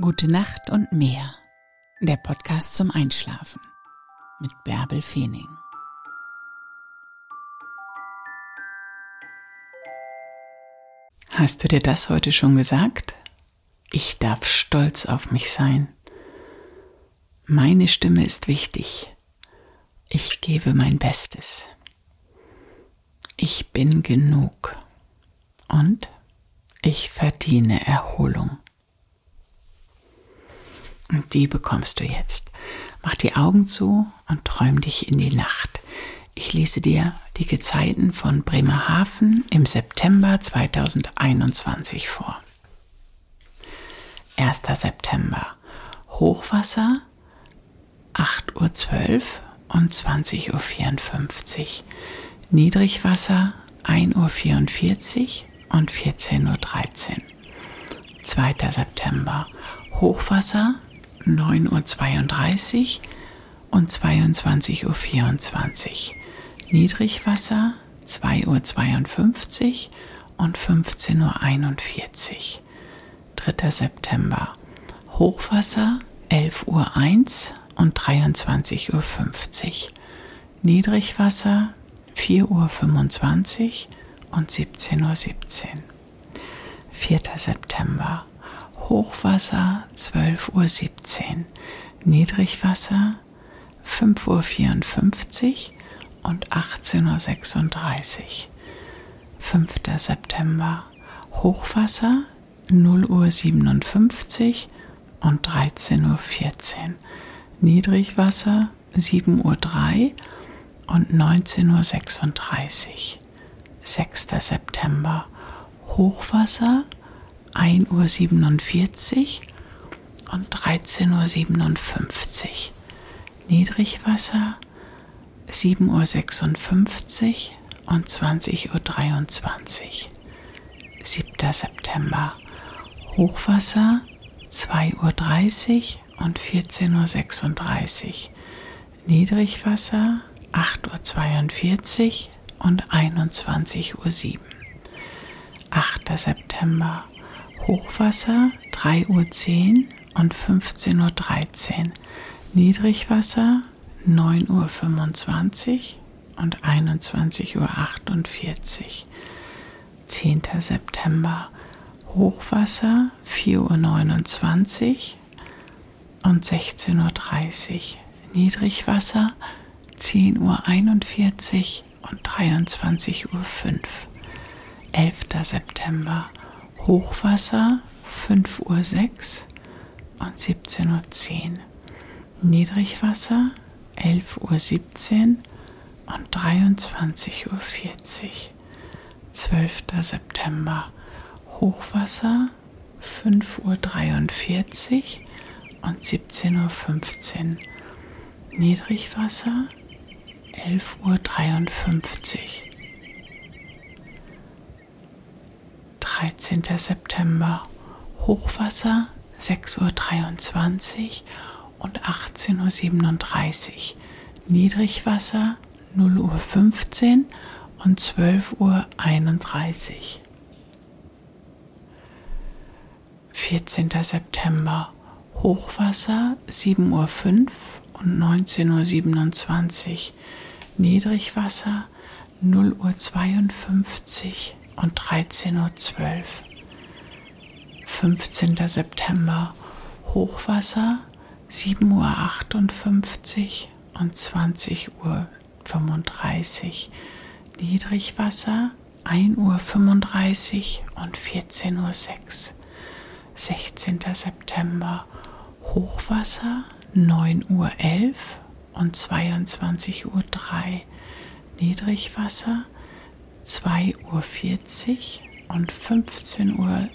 Gute Nacht und mehr. Der Podcast zum Einschlafen mit Bärbel Feening. Hast du dir das heute schon gesagt? Ich darf stolz auf mich sein. Meine Stimme ist wichtig. Ich gebe mein Bestes. Ich bin genug. Und ich verdiene Erholung. Und die bekommst du jetzt. Mach die Augen zu und träum dich in die Nacht. Ich lese dir die Gezeiten von Bremerhaven im September 2021 vor. 1. September. Hochwasser 8.12 Uhr und 20.54 Uhr. Niedrigwasser 1.44 Uhr und 14.13 Uhr. 2. September. Hochwasser 9.32 Uhr und 22.24 Uhr. Niedrigwasser 2.52 Uhr und 15.41 Uhr. 3. September. Hochwasser 11.01 Uhr und 23.50 Uhr. Niedrigwasser 4.25 Uhr und 17.17 Uhr. 4. September. Hochwasser 12.17 Uhr, Niedrigwasser 5.54 Uhr und 18.36 Uhr. 5. September Hochwasser 0.57 Uhr und 13.14 Uhr. Niedrigwasser 7.03 Uhr und 19.36 Uhr. 6. September Hochwasser 1.47 Uhr und 13.57 Uhr. Niedrigwasser 7.56 Uhr und 20.23 Uhr. 7. September. Hochwasser 2.30 Uhr und 14.36 Uhr. Niedrigwasser 8.42 Uhr und 21.07 Uhr. 8. September. Hochwasser 3.10 Uhr und 15.13 Uhr. Niedrigwasser 9.25 Uhr und 21.48 Uhr. 10. September Hochwasser 4.29 Uhr und 16.30 Uhr. Niedrigwasser 10.41 Uhr und 23.05 Uhr. 11. September Hochwasser 5.06 Uhr und 17.10 Uhr. Niedrigwasser 11.17 Uhr und 23.40 Uhr. 12. September Hochwasser 5.43 Uhr und 17.15 Uhr. Niedrigwasser 11.53 Uhr. 13. September Hochwasser 6.23 Uhr und 18.37 Uhr. Niedrigwasser 0.15 Uhr und 12.31 Uhr. 14. September Hochwasser 7.05 Uhr und 19.27 Uhr. Niedrigwasser 0.52 Uhr und 13.12 Uhr. 15. September Hochwasser 7.58 Uhr und 20.35 Uhr. Niedrigwasser 1.35 Uhr und 14.06 Uhr. 16. September Hochwasser 9.11 Uhr und 22.03 Uhr. Niedrigwasser 2.40 Uhr und 15.26 Uhr.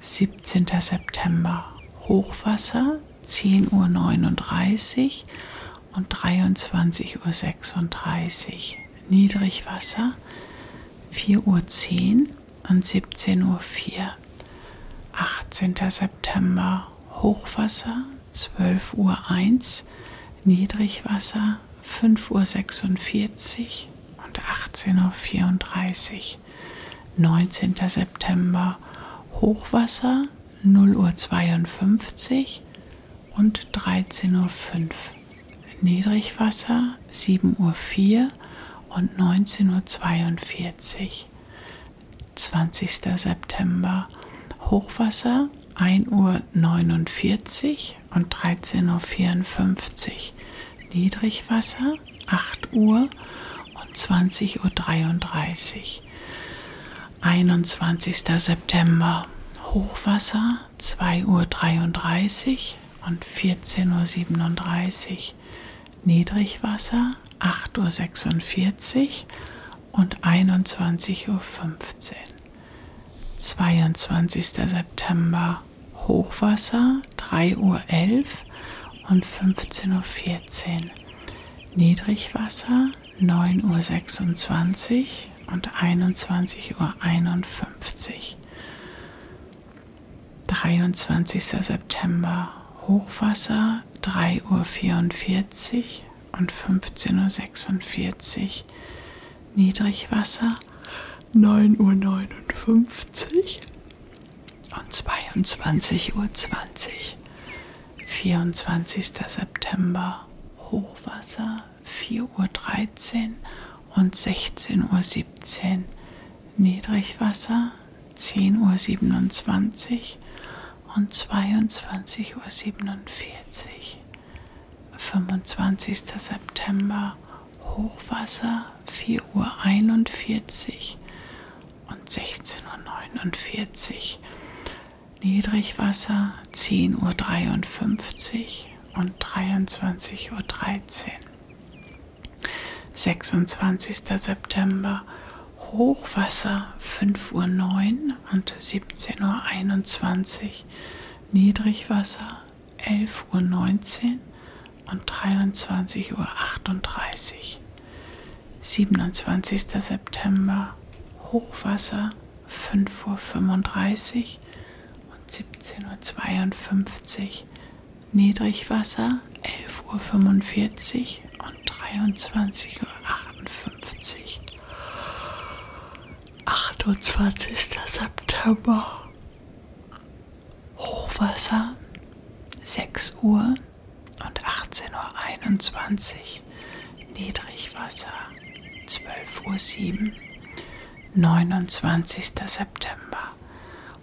17. September Hochwasser 10.39 Uhr und 23.36 Uhr. Niedrigwasser 4.10 Uhr und 17.04 Uhr. 18. September Hochwasser 12.01 Uhr, Niedrigwasser 5.46 Uhr und 18.34 Uhr. 19. September Hochwasser 0 Uhr 52 und 13.05 Uhr. Niedrigwasser 7 Uhr 4 und 19.42 Uhr. 20. September Hochwasser 1 Uhr 49 und 13.54 Uhr. Niedrigwasser 8 Uhr und 20.33 Uhr. 21. September Hochwasser 2 Uhr 33 und 14.37 Uhr. Niedrigwasser 8.46 Uhr und 21.15 Uhr. 22. September Hochwasser 3.11 Uhr und 15.14 Uhr. Niedrigwasser 9.26 Uhr und 21.51 Uhr. 23. September Hochwasser 3.44 Uhr und 15.46 Uhr. Niedrigwasser 9.59 Uhr und 22.20 Uhr. 24. September Hochwasser 4.13 Uhr und 16.17 Uhr. Niedrigwasser 10.27 Uhr und 22.47 Uhr. 25. September Hochwasser 4.41 Uhr und 16.49 Uhr. Niedrigwasser 10.53 Uhr und 23.13 Uhr. 26. September Hochwasser 5.09 Uhr und 17.21 Uhr. Niedrigwasser 11.19 Uhr und 23.38 Uhr. 27. September Hochwasser 5.35 Uhr 17.52 Uhr. Niedrigwasser 11.45 Uhr und 23.58 Uhr. 28. September Hochwasser 6 Uhr und 18.21 Uhr. Niedrigwasser 12.07 Uhr. 29. September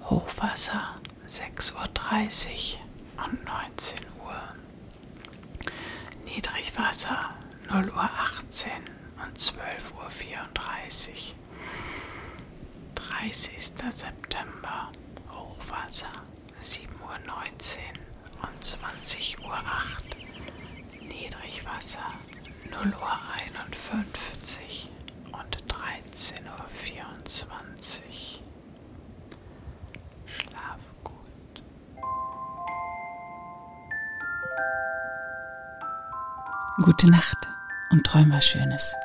Hochwasser 6.30 Uhr und 19 Uhr. Niedrigwasser 0 Uhr 18 und 12.34 Uhr. 30. September Hochwasser 7.19 Uhr und 20.08 Uhr. Niedrigwasser 0 Uhr 51 und 13.24 Uhr. Gute Nacht und träum was Schönes.